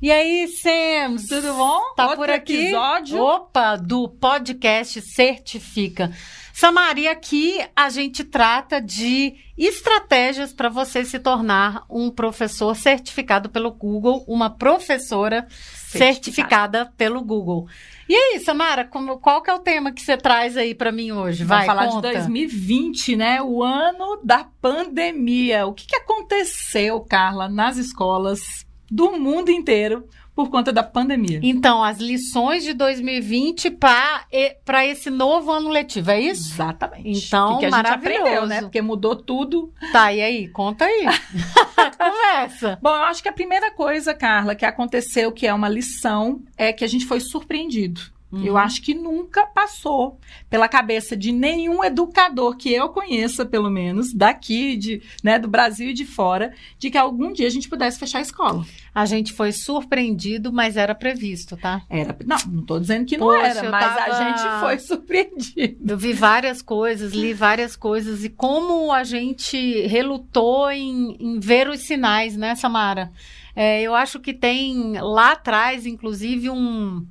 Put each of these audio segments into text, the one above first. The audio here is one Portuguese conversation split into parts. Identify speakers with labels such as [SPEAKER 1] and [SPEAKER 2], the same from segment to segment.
[SPEAKER 1] E aí, Sams?
[SPEAKER 2] Tudo bom?
[SPEAKER 1] Tá
[SPEAKER 2] Outro
[SPEAKER 1] por aqui?
[SPEAKER 2] episódio.
[SPEAKER 1] Opa, do podcast Certifica. Samaria, aqui a gente trata de estratégias para você se tornar um professor certificado pelo Google, uma professora certificada, pelo Google. E aí, Samara, como- qual que é o tema que você traz aí para mim hoje? Vai,
[SPEAKER 2] Vamos falar
[SPEAKER 1] conta.
[SPEAKER 2] de 2020, né? O ano da pandemia. O que, que aconteceu, Carla, nas escolas do mundo inteiro por conta da pandemia?
[SPEAKER 1] Então, as lições de 2020 para esse novo ano letivo, é isso?
[SPEAKER 2] Exatamente.
[SPEAKER 1] Então,
[SPEAKER 2] que, que a gente
[SPEAKER 1] maravilhoso.
[SPEAKER 2] aprendeu, né? Porque mudou tudo.
[SPEAKER 1] Tá, e aí? Conta aí. Começa.
[SPEAKER 2] Bom, eu acho que a primeira coisa, Carla, que aconteceu, que é uma lição, é que a gente foi surpreendido.
[SPEAKER 1] Uhum.
[SPEAKER 2] Eu acho que nunca passou pela cabeça de nenhum educador que eu conheça, pelo menos, daqui, de, né, do Brasil e de fora, de que algum dia a gente pudesse fechar a escola.
[SPEAKER 1] A gente foi surpreendido, mas era previsto, tá?
[SPEAKER 2] Era, não, não tô dizendo que não
[SPEAKER 1] Poxa,
[SPEAKER 2] era, mas
[SPEAKER 1] tava-
[SPEAKER 2] a gente foi surpreendido.
[SPEAKER 1] Eu vi várias coisas, li várias coisas e como a gente relutou em, em ver os sinais, né, Samara? É, eu acho que tem lá atrás, inclusive, um.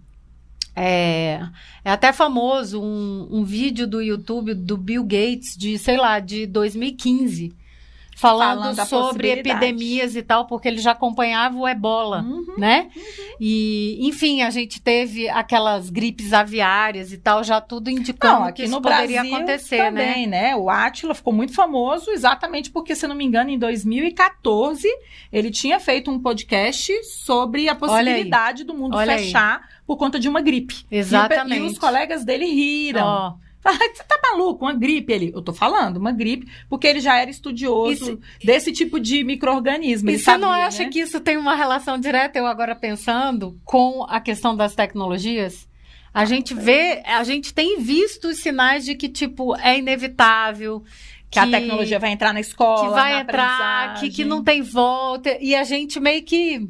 [SPEAKER 1] É, é até famoso um, um vídeo do YouTube do Bill Gates de, sei lá, de 2015, falando,
[SPEAKER 2] Falando
[SPEAKER 1] sobre epidemias e tal, porque ele já acompanhava o ebola
[SPEAKER 2] Uhum.
[SPEAKER 1] né? E, enfim, a gente teve aquelas gripes aviárias e tal, já tudo indicando
[SPEAKER 2] Não,
[SPEAKER 1] que isso poderia
[SPEAKER 2] Brasil
[SPEAKER 1] acontecer, né?
[SPEAKER 2] também, né? O Átila ficou muito famoso exatamente porque, se não me engano, em 2014 ele tinha feito um podcast sobre a possibilidade do mundo
[SPEAKER 1] Olha aí.
[SPEAKER 2] Por conta de uma gripe. E
[SPEAKER 1] Exatamente.
[SPEAKER 2] E, os colegas dele riram. Falaram, Você tá maluco? Uma gripe ele. Eu tô falando, uma gripe, porque ele já era estudioso desse tipo de micro-organismo.
[SPEAKER 1] e você não acha
[SPEAKER 2] né?
[SPEAKER 1] que isso tem uma relação direta, eu agora pensando, com a questão das tecnologias? A gente vê, a gente tem visto os sinais de que, tipo, é inevitável.
[SPEAKER 2] Que a tecnologia vai entrar na escola,
[SPEAKER 1] que vai
[SPEAKER 2] na
[SPEAKER 1] entrar, que, que não tem volta. E a gente meio que.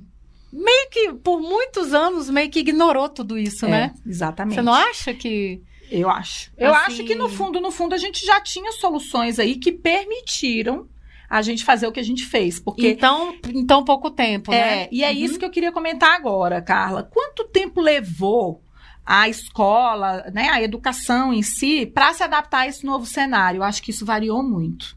[SPEAKER 1] Meio que, por muitos anos, meio que ignorou tudo isso,
[SPEAKER 2] É,
[SPEAKER 1] né?
[SPEAKER 2] Exatamente.
[SPEAKER 1] Você não acha que.
[SPEAKER 2] Eu acho. Eu
[SPEAKER 1] Assim-
[SPEAKER 2] acho que no fundo, no fundo, a gente já tinha soluções aí que permitiram a gente fazer o que a gente fez. Porque.
[SPEAKER 1] Então, em tão pouco tempo, né?
[SPEAKER 2] é, e é
[SPEAKER 1] Uhum.
[SPEAKER 2] isso que eu queria comentar agora, Carla. Quanto tempo levou a escola, né, a educação em si, para se adaptar a esse novo cenário? Eu acho que isso variou muito.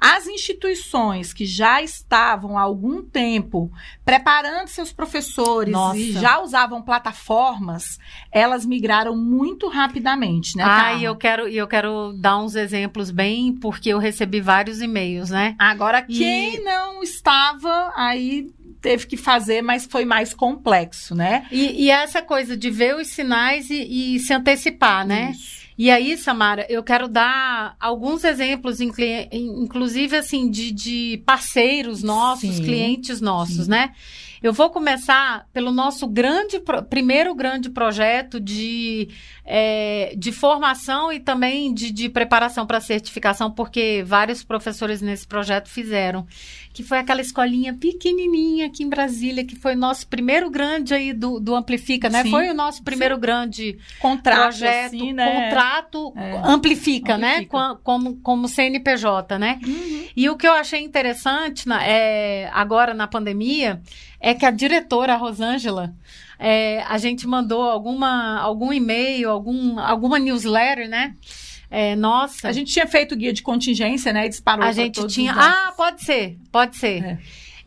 [SPEAKER 2] As instituições que já estavam há algum tempo preparando seus professores
[SPEAKER 1] Nossa.
[SPEAKER 2] e já usavam plataformas, elas migraram muito rapidamente, né?
[SPEAKER 1] Ah, e eu quero, e eu quero dar uns exemplos bem, porque eu recebi vários e-mails, né?
[SPEAKER 2] Agora,
[SPEAKER 1] E-
[SPEAKER 2] quem não estava, aí teve que fazer, mas foi mais complexo, né?
[SPEAKER 1] E, e essa coisa de ver os sinais e, e se antecipar, né?
[SPEAKER 2] Isso.
[SPEAKER 1] E aí, Samara, eu quero dar alguns exemplos, inclusive assim, de, de parceiros nossos,
[SPEAKER 2] Sim.
[SPEAKER 1] clientes nossos,
[SPEAKER 2] Sim.
[SPEAKER 1] né? Eu vou começar pelo nosso grande, primeiro grande projeto de, é, de formação e também de, de preparação para certificação, porque vários professores nesse projeto fizeram, que foi aquela escolinha pequenininha aqui em Brasília, que foi o nosso primeiro grande aí do, do Amplifica, né?
[SPEAKER 2] Sim.
[SPEAKER 1] Foi o nosso primeiro grande
[SPEAKER 2] Contrato,
[SPEAKER 1] projeto,
[SPEAKER 2] assim, né?
[SPEAKER 1] contrato
[SPEAKER 2] É.
[SPEAKER 1] amplifica, né?
[SPEAKER 2] Amplifica.
[SPEAKER 1] Com- Como, como CNPJ, né?
[SPEAKER 2] Uhum.
[SPEAKER 1] E o que eu achei interessante na- é, agora na pandemia é que a diretora, a Rosângela, é, a gente mandou alguma, algum e-mail, algum, alguma newsletter, né? É, nossa,
[SPEAKER 2] A gente tinha feito guia de contingência, né? E disparou
[SPEAKER 1] a gente tinha. Ah, pode ser, pode ser.
[SPEAKER 2] É.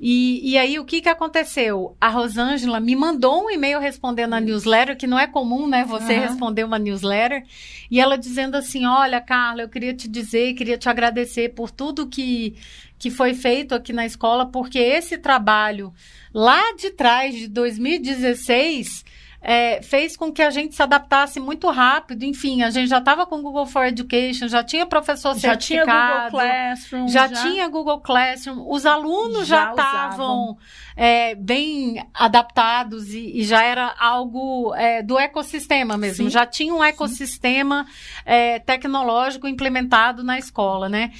[SPEAKER 1] E, e aí, o que, que aconteceu? A Rosângela me mandou um e-mail respondendo a newsletter, que não é comum, né? Você
[SPEAKER 2] Aham.
[SPEAKER 1] responder uma newsletter. E ela dizendo assim: Olha, Carla, eu queria te dizer, queria te agradecer por tudo que, que foi feito aqui na escola, porque esse trabalho lá de trás, de 2016. É, fez com que a gente se adaptasse muito rápido. Enfim, a gente já estava com o Google for Education, já tinha professor
[SPEAKER 2] já tinha
[SPEAKER 1] certificado.
[SPEAKER 2] Google Classroom.
[SPEAKER 1] Já, tinha Google Classroom, os alunos já
[SPEAKER 2] Já
[SPEAKER 1] estavam é, bem adaptados e, e já era algo é, do ecossistema mesmo.
[SPEAKER 2] Sim,
[SPEAKER 1] Já tinha um ecossistema é, tecnológico implementado na escola, né?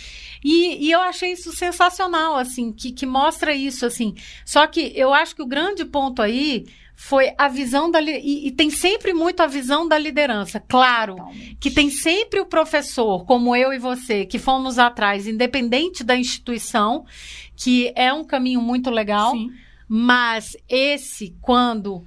[SPEAKER 1] E, e eu achei isso sensacional, assim, que, que mostra isso, assim. Só que eu acho que o grande ponto aí foi a visão da e, e tem sempre muito a visão da liderança. Claro,
[SPEAKER 2] Totalmente.
[SPEAKER 1] que tem sempre o professor, como eu e você, que fomos atrás, independente da instituição, que é um caminho muito legal.
[SPEAKER 2] Sim.
[SPEAKER 1] Mas esse, quando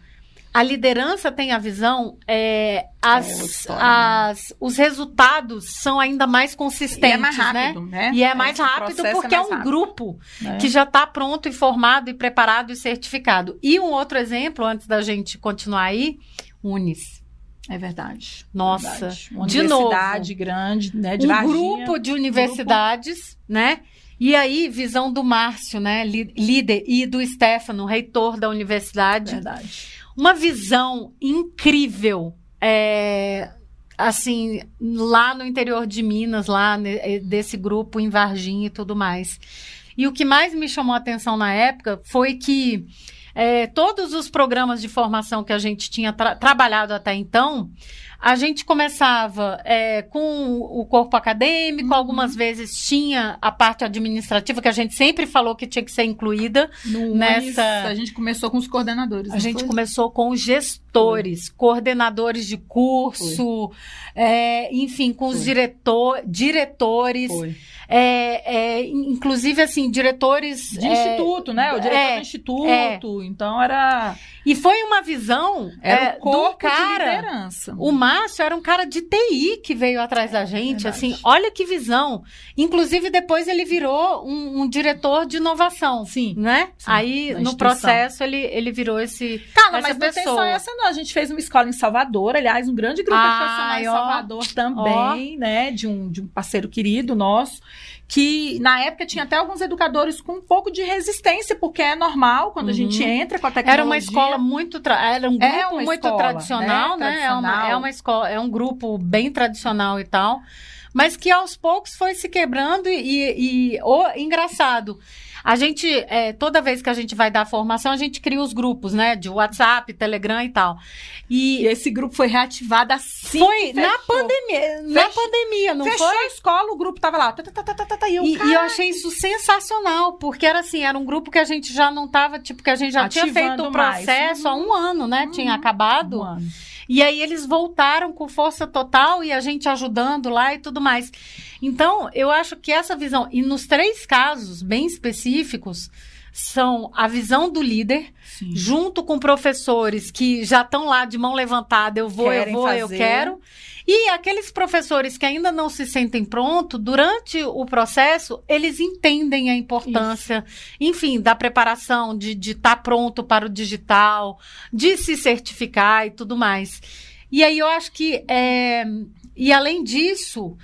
[SPEAKER 1] a liderança tem a visão, é, as,
[SPEAKER 2] É, história,
[SPEAKER 1] as, os resultados são ainda mais consistentes,
[SPEAKER 2] E é mais rápido,
[SPEAKER 1] né?
[SPEAKER 2] né?
[SPEAKER 1] E é mais
[SPEAKER 2] o
[SPEAKER 1] rápido
[SPEAKER 2] processo
[SPEAKER 1] porque é,
[SPEAKER 2] mais
[SPEAKER 1] um grupo
[SPEAKER 2] né?
[SPEAKER 1] que já está pronto, informado e preparado e certificado. E um outro exemplo, antes da gente continuar aí, Unis.
[SPEAKER 2] É verdade.
[SPEAKER 1] Nossa,
[SPEAKER 2] verdade. Uma
[SPEAKER 1] de
[SPEAKER 2] universidade grande, né? De
[SPEAKER 1] um
[SPEAKER 2] Varginha.
[SPEAKER 1] grupo de universidades, né? E aí, visão do Márcio, né? Líder, e do Stefano, reitor da universidade.
[SPEAKER 2] Verdade.
[SPEAKER 1] Uma visão incrível. é, assim, lá no interior de Minas, lá eh, desse grupo em Varginha e tudo mais. E o que mais me chamou a atenção na época foi que é, todos os programas de formação que a gente tinha tra- trabalhado até então, a gente começava é, com o corpo acadêmico,
[SPEAKER 2] Uhum.
[SPEAKER 1] algumas vezes tinha a parte administrativa, que a gente sempre falou que tinha que ser incluída.
[SPEAKER 2] No
[SPEAKER 1] Nessa-
[SPEAKER 2] Unis, a gente começou com os coordenadores.
[SPEAKER 1] A gente
[SPEAKER 2] foi?
[SPEAKER 1] começou com os gestores, coordenadores de curso, é, enfim, com os
[SPEAKER 2] Foi.
[SPEAKER 1] diretor, diretores,
[SPEAKER 2] Foi.
[SPEAKER 1] É, é, in- inclusive assim, diretores
[SPEAKER 2] De
[SPEAKER 1] é,
[SPEAKER 2] instituto, né? O diretor
[SPEAKER 1] é,
[SPEAKER 2] do instituto. Então era,
[SPEAKER 1] E foi uma visão
[SPEAKER 2] era
[SPEAKER 1] é,
[SPEAKER 2] o corpo
[SPEAKER 1] do cara.
[SPEAKER 2] de liderança.
[SPEAKER 1] O Márcio era um cara de TI que veio atrás da gente, assim, olha que visão. Inclusive, depois ele virou um, um diretor de inovação,
[SPEAKER 2] Sim.
[SPEAKER 1] né?
[SPEAKER 2] Sim,
[SPEAKER 1] Aí, no processo, ele, ele virou esse...
[SPEAKER 2] Carla,
[SPEAKER 1] essa
[SPEAKER 2] mas não tem só essa, não. A gente fez uma escola em Salvador, aliás, um grande grupo
[SPEAKER 1] Ai,
[SPEAKER 2] educacional em
[SPEAKER 1] ó.
[SPEAKER 2] Salvador também, né? De um, de um parceiro querido nosso, que na época tinha até alguns educadores com um pouco de resistência, porque é normal quando a
[SPEAKER 1] Uhum.
[SPEAKER 2] gente entra com a tecnologia.
[SPEAKER 1] Era uma escola muito. Era um grupo
[SPEAKER 2] É
[SPEAKER 1] muito
[SPEAKER 2] escola,
[SPEAKER 1] tradicional,
[SPEAKER 2] né?
[SPEAKER 1] né? É, uma,
[SPEAKER 2] Tradicional.
[SPEAKER 1] é uma escola, é um grupo bem tradicional e tal. Mas que aos poucos foi se quebrando e, e, e- o engraçado. A gente, é, toda vez que a gente vai dar formação, a gente cria os grupos, né? De WhatsApp, Telegram e tal.
[SPEAKER 2] E
[SPEAKER 1] E
[SPEAKER 2] esse grupo foi reativado assim.
[SPEAKER 1] foi
[SPEAKER 2] que
[SPEAKER 1] na
[SPEAKER 2] fechou.
[SPEAKER 1] pandemia. Na
[SPEAKER 2] Fech-
[SPEAKER 1] pandemia, não
[SPEAKER 2] Fechou
[SPEAKER 1] foi?
[SPEAKER 2] a escola, o grupo tava lá. Tá, tá, tá, tá, tá, tá, e eu,
[SPEAKER 1] E, e eu achei isso sensacional, porque era assim, era um grupo que a gente já não tava, tipo, que a gente já tinha
[SPEAKER 2] Ativando
[SPEAKER 1] feito o
[SPEAKER 2] mais.
[SPEAKER 1] processo há um ano, né? Tinha
[SPEAKER 2] Uhum.
[SPEAKER 1] acabado.
[SPEAKER 2] um ano.
[SPEAKER 1] E aí eles voltaram com força total e a gente ajudando lá e tudo mais. Então, eu acho que essa visão, e nos três casos bem específicos, são a visão do líder,
[SPEAKER 2] Sim.
[SPEAKER 1] junto com professores que já estão lá de mão levantada, eu vou,
[SPEAKER 2] Querem
[SPEAKER 1] eu vou, eu
[SPEAKER 2] fazer.
[SPEAKER 1] quero. E aqueles professores que ainda não se sentem prontos, durante o processo, eles entendem a importância, enfim, da preparação, de estar pronto para o digital, de se certificar e tudo mais. E aí eu acho que, é, e além disso,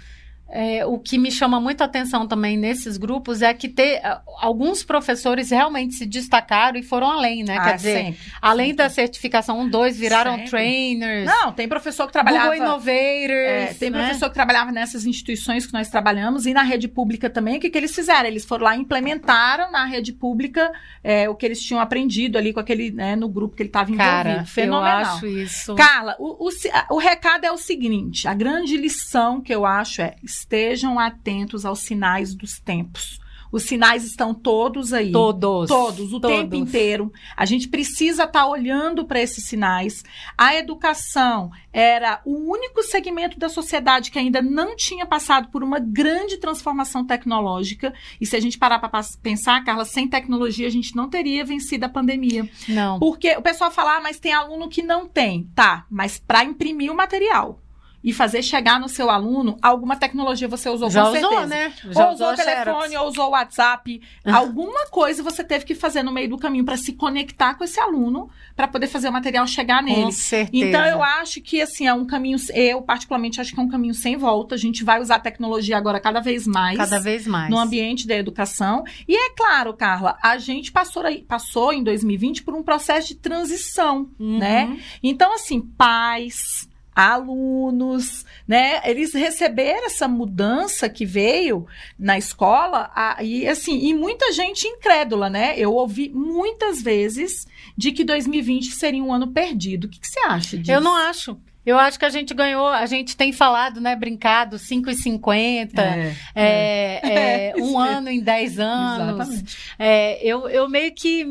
[SPEAKER 1] é, o que me chama muito atenção também nesses grupos é que ter, alguns professores realmente se destacaram e foram além, né?
[SPEAKER 2] Ah,
[SPEAKER 1] Quer dizer,
[SPEAKER 2] sempre.
[SPEAKER 1] além da certificação 1, 2, viraram
[SPEAKER 2] Sempre.
[SPEAKER 1] trainers,
[SPEAKER 2] Não, tem professor que trabalhava.
[SPEAKER 1] Google Innovators.
[SPEAKER 2] É, tem
[SPEAKER 1] né?
[SPEAKER 2] professor que trabalhava nessas instituições que nós trabalhamos e na rede pública também. O que, que eles fizeram? Eles foram lá e implementaram na rede pública é, o que eles tinham aprendido ali com aquele, né, no grupo que ele estava envolvido.
[SPEAKER 1] Cara,
[SPEAKER 2] Fenomenal.
[SPEAKER 1] eu acho isso.
[SPEAKER 2] Carla, o, o, o recado é o seguinte: a grande lição que eu acho é estejam atentos aos sinais dos tempos. Os sinais estão todos aí.
[SPEAKER 1] Todos.
[SPEAKER 2] Todos, o
[SPEAKER 1] Todos.
[SPEAKER 2] tempo inteiro. A gente precisa estar olhando para esses sinais. A educação era o único segmento da sociedade que ainda não tinha passado por uma grande transformação tecnológica. E se a gente parar para pensar, Carla, sem tecnologia a gente não teria vencido a pandemia.
[SPEAKER 1] Não.
[SPEAKER 2] Porque o pessoal fala, ah, mas tem aluno que não tem. Tá, mas para imprimir o material e fazer chegar no seu aluno, alguma tecnologia você usou
[SPEAKER 1] Já
[SPEAKER 2] com
[SPEAKER 1] usou,
[SPEAKER 2] certeza.
[SPEAKER 1] né?
[SPEAKER 2] ou
[SPEAKER 1] Já
[SPEAKER 2] usou o
[SPEAKER 1] Xerox.
[SPEAKER 2] telefone, ou usou o WhatsApp. Alguma coisa você teve que fazer no meio do caminho para se conectar com esse aluno, para poder fazer o material chegar nele.
[SPEAKER 1] Com certeza.
[SPEAKER 2] Então eu acho que assim é um caminho, eu particularmente acho que é um caminho sem volta. A gente vai usar a tecnologia agora cada vez mais.
[SPEAKER 1] Cada vez mais.
[SPEAKER 2] No ambiente da educação. E é claro, Carla, a gente passou, aí- passou em 2020 por um processo de transição,
[SPEAKER 1] Uhum.
[SPEAKER 2] né? Então, assim, pais, alunos, né? Eles receberam essa mudança que veio na escola a- e assim, e muita gente incrédula, né? Eu ouvi muitas vezes de que 2020 seria um ano perdido. O que, que você acha disso?
[SPEAKER 1] Eu não acho. Eu acho que a gente ganhou, a gente tem falado, né, brincado, 5,50, é, é, é, um ano em 10 anos. Exatamente. É, eu, eu meio que,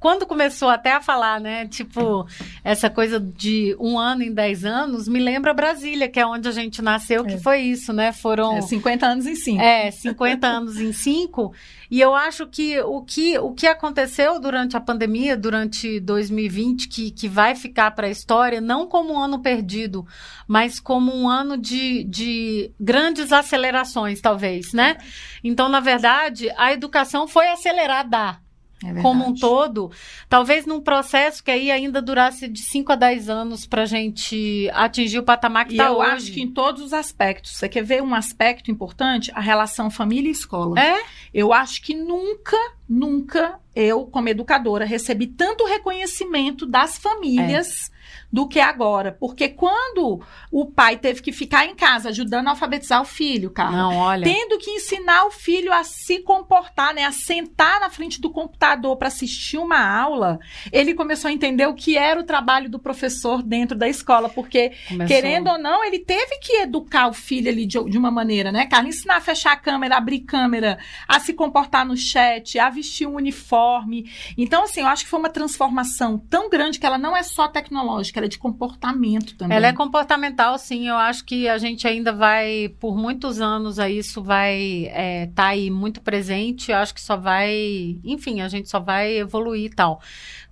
[SPEAKER 1] quando começou até a falar, né, tipo, essa coisa de um ano em 10 anos, me lembra Brasília, que é onde a gente nasceu, que é. foi isso, né, foram...
[SPEAKER 2] 50 anos em 5.
[SPEAKER 1] É, 50 anos em 5, e eu acho que o que, o que aconteceu durante a pandemia, durante 2020, que, que vai ficar para a história, não como um ano perdido, mas como um ano de, de grandes acelerações, talvez, né? Então, na verdade, a educação foi acelerada. É como um todo, talvez num processo que aí ainda durasse de 5 a 10 anos para a gente atingir o patamar que está hoje.
[SPEAKER 2] Eu acho que em todos os aspectos. Você quer ver um aspecto importante? A relação família e escola.
[SPEAKER 1] É?
[SPEAKER 2] Eu acho que nunca, nunca eu, como educadora, recebi tanto reconhecimento das famílias. É do que agora. Porque quando o pai teve que ficar em casa ajudando a alfabetizar o filho, cara,
[SPEAKER 1] Não, olha.
[SPEAKER 2] tendo que ensinar o filho a se comportar, né, a sentar na frente do computador para assistir uma aula, ele começou a entender o que era o trabalho do professor dentro da escola, porque começou. querendo ou não, ele teve que educar o filho ali de, de uma maneira, né, cara, ensinar a fechar a câmera, abrir câmera, a se comportar no chat, a vestir um uniforme. Então, assim, eu acho que foi uma transformação tão grande que ela não é só tecnológica, ela é de comportamento também.
[SPEAKER 1] Ela é comportamental, sim. Eu acho que a gente ainda vai, por muitos anos, aí isso vai estar é, tá aí muito presente. Eu acho que só vai, enfim, a gente só vai evoluir e tal.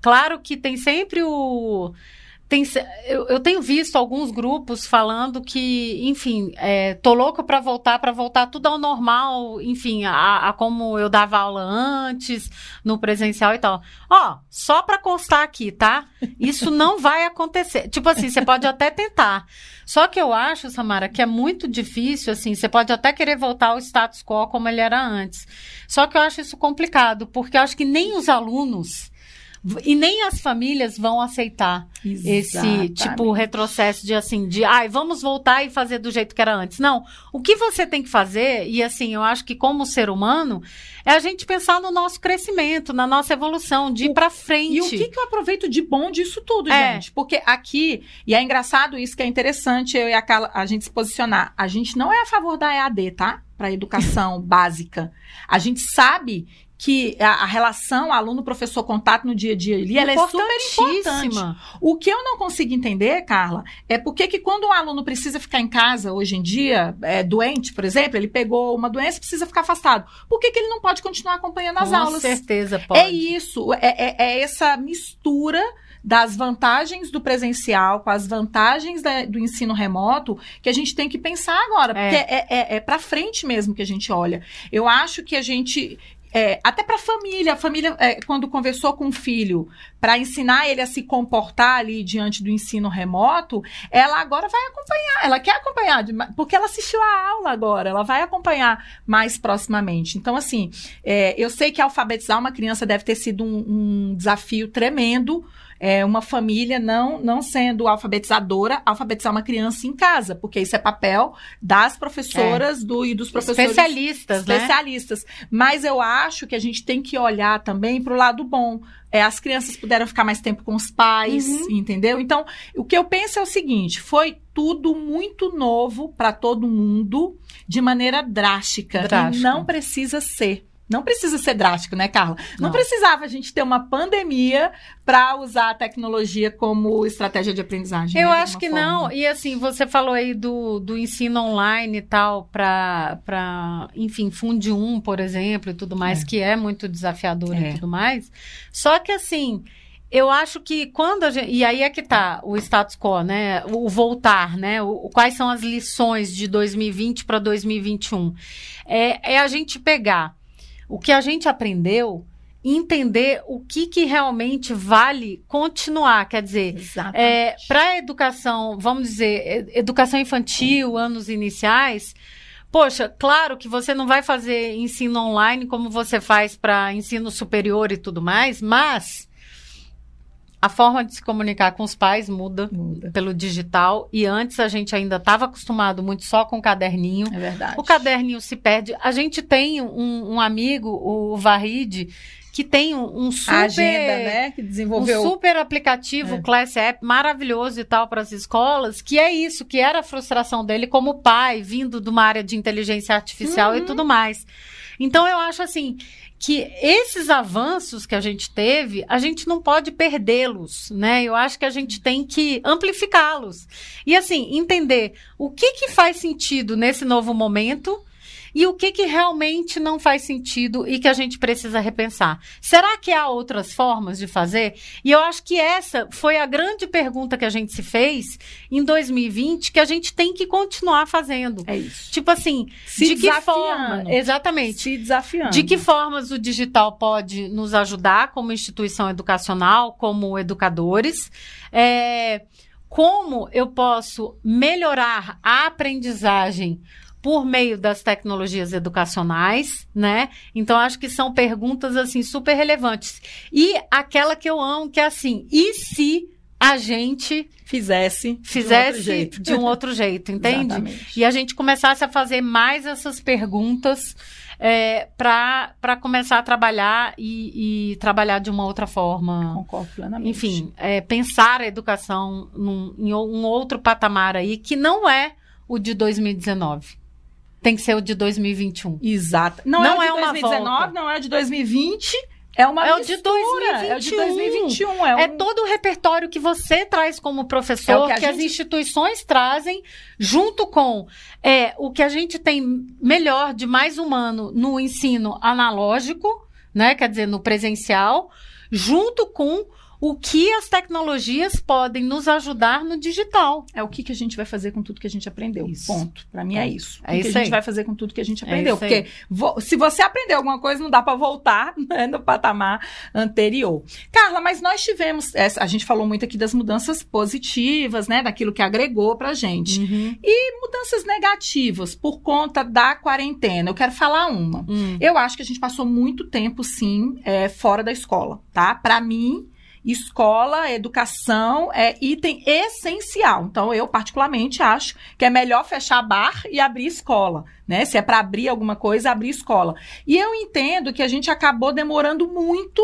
[SPEAKER 1] Claro que tem sempre o tem, eu, eu, tenho visto alguns grupos falando que, enfim, é, tô louco para voltar, para voltar tudo ao normal, enfim, a, a, como eu dava aula antes, no presencial e tal. Ó, só para constar aqui, tá? Isso não vai acontecer. Tipo assim, você pode até tentar. Só que eu acho, Samara, que é muito difícil, assim, você pode até querer voltar ao status quo como ele era antes. Só que eu acho isso complicado, porque eu acho que nem os alunos e nem as famílias vão aceitar Exatamente. esse tipo retrocesso de assim, de ai, vamos voltar e fazer do jeito que era antes. Não. O que você tem que fazer, e assim, eu acho que como ser humano, é a gente pensar no nosso crescimento, na nossa evolução, de ir para frente.
[SPEAKER 2] E o que, que eu aproveito de bom disso tudo, é. gente? Porque aqui, e é engraçado isso que é interessante eu e a Carla, a gente se posicionar. A gente não é a favor da EAD, tá? Para educação básica. A gente sabe que a, a relação aluno-professor contato no dia a dia ali, ela é super importante. O que eu não consigo entender, Carla, é porque que quando um aluno precisa ficar em casa hoje em dia, é, doente, por exemplo, ele pegou uma doença e precisa ficar afastado. Por que, que ele não pode continuar acompanhando as
[SPEAKER 1] Com
[SPEAKER 2] aulas?
[SPEAKER 1] Com certeza pode.
[SPEAKER 2] É isso, é, é, é essa mistura das vantagens do presencial com as vantagens da, do ensino remoto que a gente tem que pensar agora, é. porque é, é, é para frente mesmo que a gente olha. Eu acho que a gente é, até para a família, a família, é, quando conversou com o filho, para ensinar ele a se comportar ali diante do ensino remoto, ela agora vai acompanhar, ela quer acompanhar, porque ela assistiu a aula agora, ela vai acompanhar mais proximamente. Então, assim, é, eu sei que alfabetizar uma criança deve ter sido um, um desafio tremendo é, uma família não, não sendo alfabetizadora, alfabetizar uma criança em casa, porque isso é papel das professoras é. do, e dos professores.
[SPEAKER 1] Especialistas,
[SPEAKER 2] né? Especialistas. Né? Mas eu acho que a gente tem que olhar também para o lado bom. É, as crianças puderam ficar mais tempo com os pais, uhum. entendeu? Então, o que eu penso é o seguinte: foi tudo muito novo para todo mundo, de maneira drástica. drástica. E não precisa ser. Não precisa ser drástico, né, Carla? Não, não precisava a gente ter uma pandemia para usar a tecnologia como estratégia de aprendizagem.
[SPEAKER 1] Eu né, acho que forma. não. E assim, você falou aí do, do ensino online e tal, para, enfim, Funde 1, por exemplo, e tudo mais, é. que é muito desafiador é. e tudo mais. Só que assim. Eu acho que quando a gente. E aí é que tá o status quo, né? O voltar, né? O, quais são as lições de 2020 para 2021? É, é a gente pegar o que a gente aprendeu entender o que, que realmente vale continuar. Quer dizer, é, para a educação, vamos dizer, educação infantil, anos iniciais. Poxa, claro que você não vai fazer ensino online como você faz para ensino superior e tudo mais, mas a forma de se comunicar com os pais muda, muda. pelo digital. E antes a gente ainda estava acostumado muito só com o caderninho.
[SPEAKER 2] É verdade.
[SPEAKER 1] O caderninho se perde. A gente tem um, um amigo, o Varide, que tem um, um super.
[SPEAKER 2] A agenda, né? Que desenvolveu.
[SPEAKER 1] Um super aplicativo,
[SPEAKER 2] É.
[SPEAKER 1] Class App, maravilhoso e tal para as escolas, que é isso, que era a frustração dele como pai, vindo de uma área de inteligência artificial
[SPEAKER 2] Uhum.
[SPEAKER 1] e tudo mais. Então eu acho assim que esses avanços que a gente teve, a gente não pode perdê-los, né? Eu acho que a gente tem que amplificá-los. E assim, entender o que que faz sentido nesse novo momento e o que que realmente não faz sentido e que a gente precisa repensar. Será que há outras formas de fazer? E eu acho que essa foi a grande pergunta que a gente se fez em 2020, que a gente tem que continuar fazendo.
[SPEAKER 2] É isso.
[SPEAKER 1] Tipo assim,
[SPEAKER 2] Se
[SPEAKER 1] de que forma?
[SPEAKER 2] desafiando.
[SPEAKER 1] Exatamente.
[SPEAKER 2] Se desafiando.
[SPEAKER 1] De que formas o digital pode nos ajudar como instituição educacional, como educadores? É, como eu posso melhorar a aprendizagem por meio das tecnologias educacionais, né? Então acho que são perguntas assim super relevantes. E aquela que eu amo, que é assim, e se a gente
[SPEAKER 2] fizesse,
[SPEAKER 1] fizesse
[SPEAKER 2] de um outro jeito.
[SPEAKER 1] de um outro jeito, entende?
[SPEAKER 2] Exatamente.
[SPEAKER 1] E a gente começasse a fazer mais essas perguntas é, para começar a trabalhar e, e trabalhar de uma outra forma.
[SPEAKER 2] Concordo plenamente.
[SPEAKER 1] Enfim, é, pensar a educação num, em um outro patamar aí que não é o de 2019. Tem que ser o de 2021.
[SPEAKER 2] Exato. Não,
[SPEAKER 1] Não
[SPEAKER 2] é
[SPEAKER 1] é
[SPEAKER 2] de
[SPEAKER 1] uma
[SPEAKER 2] 2019,
[SPEAKER 1] volta.
[SPEAKER 2] não é o de 2020, é uma
[SPEAKER 1] É o de
[SPEAKER 2] mistura, É o de
[SPEAKER 1] 2021.
[SPEAKER 2] 2021. É,
[SPEAKER 1] É
[SPEAKER 2] um...
[SPEAKER 1] todo o repertório que você traz como
[SPEAKER 2] É
[SPEAKER 1] professor,
[SPEAKER 2] o que
[SPEAKER 1] que,
[SPEAKER 2] a
[SPEAKER 1] as
[SPEAKER 2] gente-
[SPEAKER 1] instituições trazem, junto com é, o que a gente tem melhor de mais humano no ensino analógico, né? Quer dizer, no presencial, junto com o que as tecnologias podem nos ajudar no digital.
[SPEAKER 2] É o que, que a gente vai fazer com tudo que a gente aprendeu.
[SPEAKER 1] Isso.
[SPEAKER 2] Ponto. Pra mim é isso.
[SPEAKER 1] É
[SPEAKER 2] o que
[SPEAKER 1] isso
[SPEAKER 2] a gente vai fazer com tudo que a gente
[SPEAKER 1] É
[SPEAKER 2] aprendeu.
[SPEAKER 1] aí.
[SPEAKER 2] Porque vo- se você aprendeu alguma coisa, não dá pra voltar né, no patamar anterior. Carla, mas nós tivemos. essa- a gente falou muito aqui das mudanças positivas, né? Daquilo que agregou pra gente. E mudanças negativas por conta da quarentena. Eu quero falar uma.
[SPEAKER 1] Hum.
[SPEAKER 2] Eu acho que a gente passou muito tempo, sim, é, fora da escola, tá? Para mim, escola, educação é item essencial. Então, eu particularmente acho que é melhor fechar bar e abrir escola, né? Se é para abrir alguma coisa, abrir escola. E eu entendo que a gente acabou demorando muito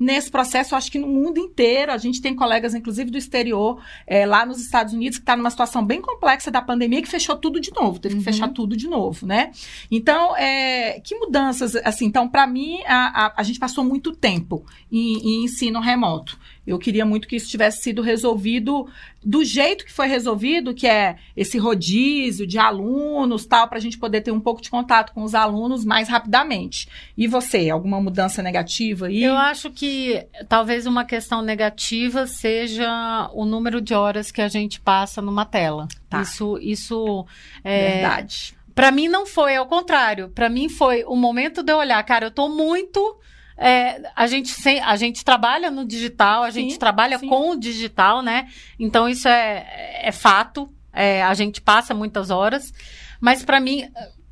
[SPEAKER 2] nesse processo, acho que no mundo inteiro, a gente tem colegas, inclusive do exterior, é, lá nos Estados Unidos, que está numa situação bem complexa da pandemia, que fechou tudo de novo, teve que
[SPEAKER 1] Uhum.
[SPEAKER 2] fechar tudo de novo, né? Então, é, que mudanças, assim, então, para mim, a, a, a gente passou muito tempo em, em ensino remoto. Eu queria muito que isso tivesse sido resolvido do jeito que foi resolvido, que é esse rodízio de alunos, tal, para a gente poder ter um pouco de contato com os alunos mais rapidamente. E você, alguma mudança negativa aí?
[SPEAKER 1] Eu acho que talvez uma questão negativa seja o número de horas que a gente passa numa tela.
[SPEAKER 2] Tá.
[SPEAKER 1] Isso, isso é,
[SPEAKER 2] Verdade.
[SPEAKER 1] Para mim não foi, ao contrário. Para mim foi o momento de eu olhar, cara, eu tô muito. É, a, gente sem, a gente trabalha no digital, a
[SPEAKER 2] Sim,
[SPEAKER 1] gente trabalha
[SPEAKER 2] sim.
[SPEAKER 1] com o digital, né? Então isso é, é fato. é, a gente passa muitas horas. Mas para mim,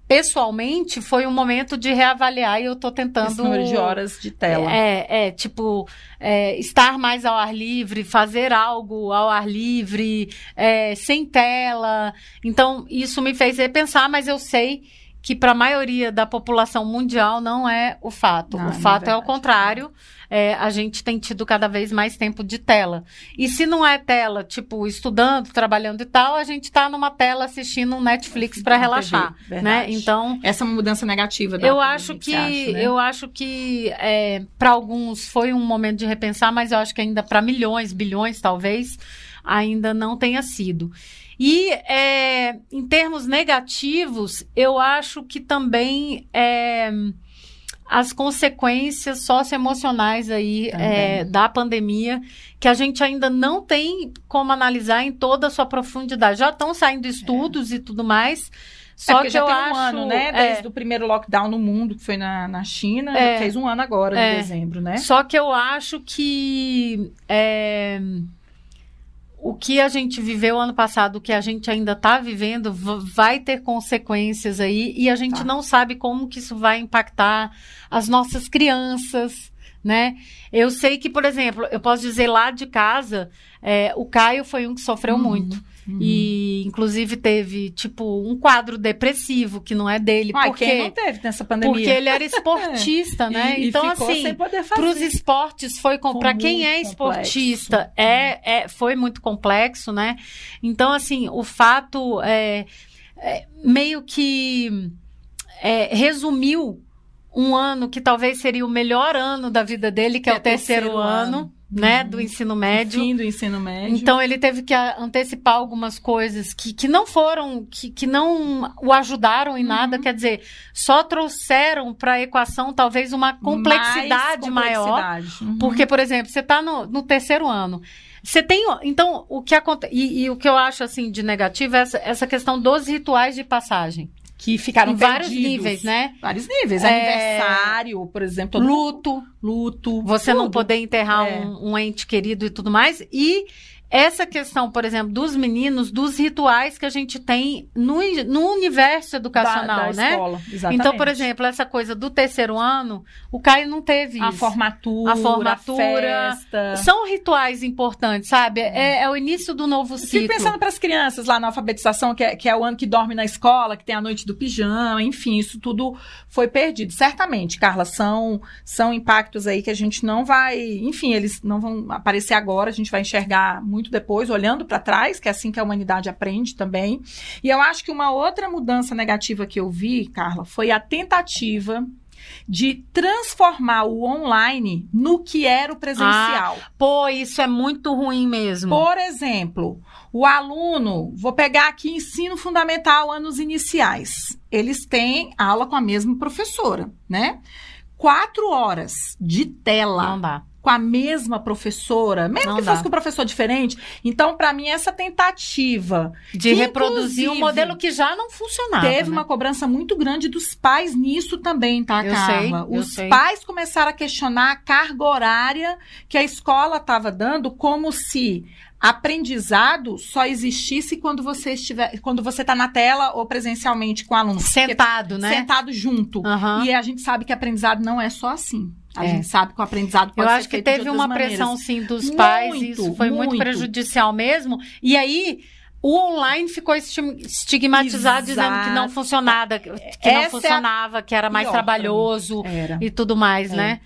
[SPEAKER 1] pessoalmente, foi um momento de reavaliar e eu tô tentando.
[SPEAKER 2] Esse número de horas de tela.
[SPEAKER 1] É, é tipo, é, estar mais ao ar livre, fazer algo ao ar livre, é, sem tela. Então, isso me fez repensar, mas eu sei que para a maioria da população mundial não é o fato.
[SPEAKER 2] Não,
[SPEAKER 1] o
[SPEAKER 2] não é
[SPEAKER 1] fato é, o
[SPEAKER 2] verdade.
[SPEAKER 1] contrário. É, a gente tem tido cada vez mais tempo de tela. E se não é tela, tipo, estudando, trabalhando e tal, a gente tá numa tela assistindo um Netflix para
[SPEAKER 2] TV,
[SPEAKER 1] relaxar, né? Então,
[SPEAKER 2] Essa é uma mudança negativa da
[SPEAKER 1] eu acho que
[SPEAKER 2] acha, né?
[SPEAKER 1] eu acho que é, para alguns foi um momento de repensar, mas eu acho que ainda para milhões, bilhões talvez, ainda não tenha sido. E é, em termos negativos, eu acho que também é, as consequências socioemocionais aí é, da pandemia, que a gente ainda não tem como analisar em toda a sua profundidade. Já estão saindo estudos e tudo mais.
[SPEAKER 2] É
[SPEAKER 1] Só
[SPEAKER 2] porque
[SPEAKER 1] que
[SPEAKER 2] já
[SPEAKER 1] eu
[SPEAKER 2] tem
[SPEAKER 1] acho,
[SPEAKER 2] um ano, né?
[SPEAKER 1] é,
[SPEAKER 2] Desde o primeiro lockdown no mundo, que foi na, na China,
[SPEAKER 1] É.
[SPEAKER 2] já fez um ano agora,
[SPEAKER 1] É.
[SPEAKER 2] em dezembro, né?
[SPEAKER 1] Só que eu acho que é, o que a gente viveu ano passado, o que a gente ainda está vivendo, vai ter consequências aí e a gente
[SPEAKER 2] Tá.
[SPEAKER 1] não sabe como que isso vai impactar as nossas crianças. Né? Eu sei que, por exemplo, eu posso dizer lá de casa, é, o Caio foi um que sofreu
[SPEAKER 2] Uhum,
[SPEAKER 1] muito.
[SPEAKER 2] uhum.
[SPEAKER 1] E, inclusive, teve, tipo, um quadro depressivo, que não é dele,
[SPEAKER 2] Uai,
[SPEAKER 1] porque,
[SPEAKER 2] não teve nessa pandemia?
[SPEAKER 1] porque ele era esportista, né?
[SPEAKER 2] E- e
[SPEAKER 1] então,
[SPEAKER 2] ficou
[SPEAKER 1] assim, para os esportes foi para quem é
[SPEAKER 2] complexo.
[SPEAKER 1] esportista é, é foi muito complexo né então assim o fato é, é, meio que é, resumiu um ano que talvez seria o melhor ano da vida dele que é, o terceiro, ano, né
[SPEAKER 2] Uhum.
[SPEAKER 1] do ensino médio
[SPEAKER 2] Fim do ensino médio.
[SPEAKER 1] então ele teve que antecipar algumas coisas que, que não foram, que, que não o ajudaram em nada,
[SPEAKER 2] Uhum.
[SPEAKER 1] quer dizer, só trouxeram para a equação talvez uma complexidade
[SPEAKER 2] Mais
[SPEAKER 1] maior.
[SPEAKER 2] complexidade. Uhum.
[SPEAKER 1] Porque, por exemplo, você está no, no terceiro ano. Você tem. Então, o que acontece. E, e o que eu acho assim de negativo é essa, essa questão dos rituais de passagem.
[SPEAKER 2] Que ficaram
[SPEAKER 1] em vários
[SPEAKER 2] perdidos.
[SPEAKER 1] níveis, né?
[SPEAKER 2] Vários níveis.
[SPEAKER 1] É,
[SPEAKER 2] Aniversário, por exemplo.
[SPEAKER 1] Luto,
[SPEAKER 2] luto.
[SPEAKER 1] você não
[SPEAKER 2] tudo.
[SPEAKER 1] poder enterrar
[SPEAKER 2] É.
[SPEAKER 1] um, um ente querido e tudo mais. E essa questão, por exemplo, dos meninos, dos rituais que a gente tem no, no universo educacional,
[SPEAKER 2] da, da
[SPEAKER 1] né?
[SPEAKER 2] escola. Exatamente.
[SPEAKER 1] Então, por exemplo, essa coisa do terceiro ano, o Caio não teve
[SPEAKER 2] a
[SPEAKER 1] isso.
[SPEAKER 2] formatura,
[SPEAKER 1] A formatura.
[SPEAKER 2] festa.
[SPEAKER 1] São rituais importantes, sabe? É, é o início do novo
[SPEAKER 2] Eu
[SPEAKER 1] ciclo.
[SPEAKER 2] Fico pensando para as crianças lá na alfabetização, que é, que é o ano que dorme na escola, que tem a noite do pijama, enfim, isso tudo foi perdido. Certamente, Carla, são, são impactos aí que a gente não vai. Enfim, eles não vão aparecer agora, a gente vai enxergar muito depois, olhando para trás, que é assim que a humanidade aprende também. E eu acho que uma outra mudança negativa que eu vi, Carla, foi a tentativa de transformar o online no que era o presencial.
[SPEAKER 1] Pô, isso é muito ruim mesmo.
[SPEAKER 2] Por exemplo, o aluno, vou pegar aqui ensino fundamental, anos iniciais. Eles têm aula com a mesma professora, né? Quatro horas de tela
[SPEAKER 1] Não dá.
[SPEAKER 2] Com a mesma professora, mesmo
[SPEAKER 1] Não
[SPEAKER 2] que
[SPEAKER 1] dá.
[SPEAKER 2] fosse com um professor diferente. Então, para mim, essa tentativa
[SPEAKER 1] De reproduzir um modelo que já não funcionava.
[SPEAKER 2] Teve
[SPEAKER 1] né?
[SPEAKER 2] uma cobrança muito grande dos pais nisso também, tá,
[SPEAKER 1] Eu
[SPEAKER 2] Carla?
[SPEAKER 1] sei,
[SPEAKER 2] Os
[SPEAKER 1] sei.
[SPEAKER 2] pais começaram a questionar a carga horária que a escola estava dando, como se aprendizado só existisse quando você estiver, quando você está na tela ou presencialmente com o aluno.
[SPEAKER 1] Sentado,
[SPEAKER 2] Porque-
[SPEAKER 1] né?
[SPEAKER 2] Sentado junto.
[SPEAKER 1] Aham.
[SPEAKER 2] E a gente sabe que aprendizado não é só assim. A
[SPEAKER 1] É.
[SPEAKER 2] gente sabe que o aprendizado pode
[SPEAKER 1] Eu acho que teve uma
[SPEAKER 2] maneiras.
[SPEAKER 1] pressão, sim, dos pais, e
[SPEAKER 2] Muito,
[SPEAKER 1] isso foi muito,
[SPEAKER 2] muito.
[SPEAKER 1] prejudicial mesmo. E aí, o online ficou esti- estigmatizado,
[SPEAKER 2] Exato.
[SPEAKER 1] dizendo que não funcionava, que
[SPEAKER 2] Essa é
[SPEAKER 1] não
[SPEAKER 2] a
[SPEAKER 1] funcionava, que era mais trabalhoso
[SPEAKER 2] Era.
[SPEAKER 1] e tudo mais,
[SPEAKER 2] É.
[SPEAKER 1] né?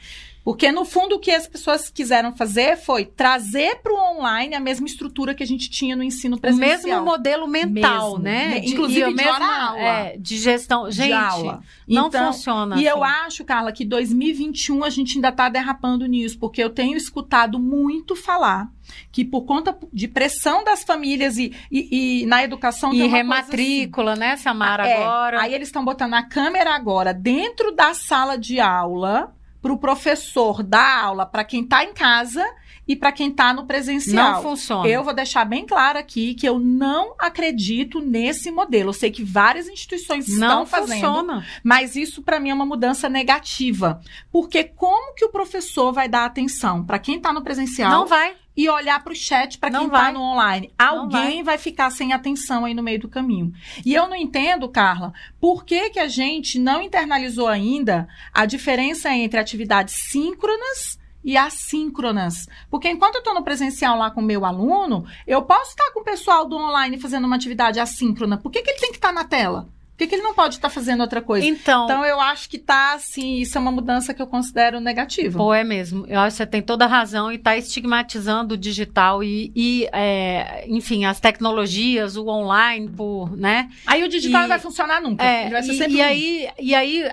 [SPEAKER 2] Porque, no fundo, o que as pessoas quiseram fazer foi trazer para o online a mesma estrutura que a gente tinha no ensino
[SPEAKER 1] O
[SPEAKER 2] presencial.
[SPEAKER 1] mesmo modelo mental,
[SPEAKER 2] Mesmo.
[SPEAKER 1] né? De-
[SPEAKER 2] inclusive de
[SPEAKER 1] mesma,
[SPEAKER 2] hora-aula.
[SPEAKER 1] é, de gestão.
[SPEAKER 2] de
[SPEAKER 1] Gente,
[SPEAKER 2] aula.
[SPEAKER 1] não
[SPEAKER 2] Então,
[SPEAKER 1] funciona.
[SPEAKER 2] E eu
[SPEAKER 1] assim.
[SPEAKER 2] acho, Carla, que 2021 a gente ainda está derrapando nisso, porque eu tenho escutado muito falar que por conta de pressão das famílias e, e, e na educação
[SPEAKER 1] E
[SPEAKER 2] coisa assim.
[SPEAKER 1] rematrícula, né, Samara,
[SPEAKER 2] É,
[SPEAKER 1] agora.
[SPEAKER 2] Aí eles estão botando a câmera agora dentro da sala de aula para o professor dar aula para quem está em casa e para quem está no presencial.
[SPEAKER 1] não funciona.
[SPEAKER 2] Eu vou deixar bem claro aqui que eu não acredito nesse modelo. Eu sei que várias instituições
[SPEAKER 1] não
[SPEAKER 2] estão fazendo,
[SPEAKER 1] funciona.
[SPEAKER 2] mas isso para mim é uma mudança negativa, porque como que o professor vai dar atenção para quem está no presencial
[SPEAKER 1] Não vai.
[SPEAKER 2] e olhar para o chat para quem está
[SPEAKER 1] vai.
[SPEAKER 2] no online? Alguém vai. ficar sem atenção aí no meio do caminho. E eu não entendo, Carla, por que que a gente não internalizou ainda a diferença entre atividades síncronas e assíncronas. Porque enquanto eu estou no presencial lá com o meu aluno, eu posso estar com o pessoal do online fazendo uma atividade assíncrona. Por que, que ele tem que estar na tela? Por que, que ele não pode estar fazendo outra coisa?
[SPEAKER 1] Então,
[SPEAKER 2] Então eu acho que tá assim, isso é uma mudança que eu considero negativa.
[SPEAKER 1] Pô, é mesmo. Eu acho que você tem toda a razão e está estigmatizando o digital e, e, é, enfim, as tecnologias, o online, por, né?
[SPEAKER 2] Aí o digital
[SPEAKER 1] E-
[SPEAKER 2] não vai funcionar nunca.
[SPEAKER 1] É,
[SPEAKER 2] ele vai ser
[SPEAKER 1] e,
[SPEAKER 2] sempre
[SPEAKER 1] e
[SPEAKER 2] ruim.
[SPEAKER 1] aí, e aí,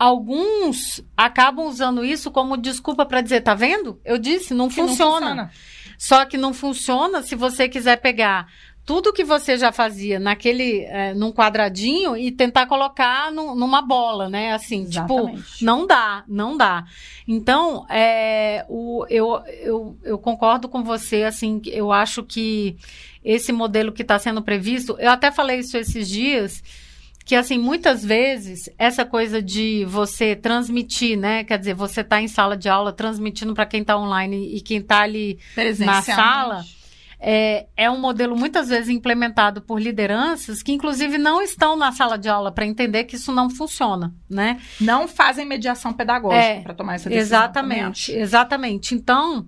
[SPEAKER 1] alguns acabam usando isso como desculpa para dizer, tá vendo? Eu disse, não
[SPEAKER 2] Que não
[SPEAKER 1] funciona. Só que não funciona se você quiser pegar tudo que você já fazia naquele, é, num quadradinho e tentar colocar num- numa bola, né? Assim, tipo,
[SPEAKER 2] Exatamente.
[SPEAKER 1] não dá, não dá. Então, é, o, eu, eu, eu concordo com você, assim, eu acho que esse modelo que está sendo previsto, eu até falei isso esses dias, que assim, muitas vezes, essa coisa de você transmitir, né? Quer dizer, você tá em sala de aula transmitindo para quem está online e quem está ali na sala, é, é um modelo muitas vezes implementado por lideranças que, inclusive, não estão na sala de aula para entender que isso não funciona, né?
[SPEAKER 2] Não fazem mediação pedagógica
[SPEAKER 1] É,
[SPEAKER 2] para tomar essa decisão.
[SPEAKER 1] Exatamente, exatamente. Então,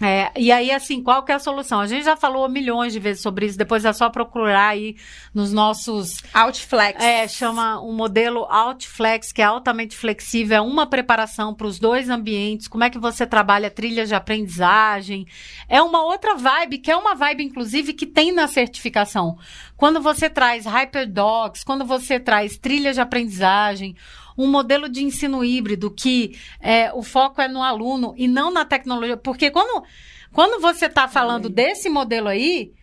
[SPEAKER 1] é, e aí, assim, qual que é a solução? A gente já falou milhões de vezes sobre isso, depois é só procurar aí nos nossos
[SPEAKER 2] Outflex.
[SPEAKER 1] é, chama um modelo Outflex, que é altamente flexível, é uma preparação para os dois ambientes, como é que você trabalha trilhas de aprendizagem. É uma outra vibe, que é uma vibe, inclusive, que tem na certificação. Quando você traz HyperDocs, quando você traz trilhas de aprendizagem, um modelo de ensino híbrido que é, o foco é no aluno e não na tecnologia. Porque quando, quando você está falando desse modelo aí,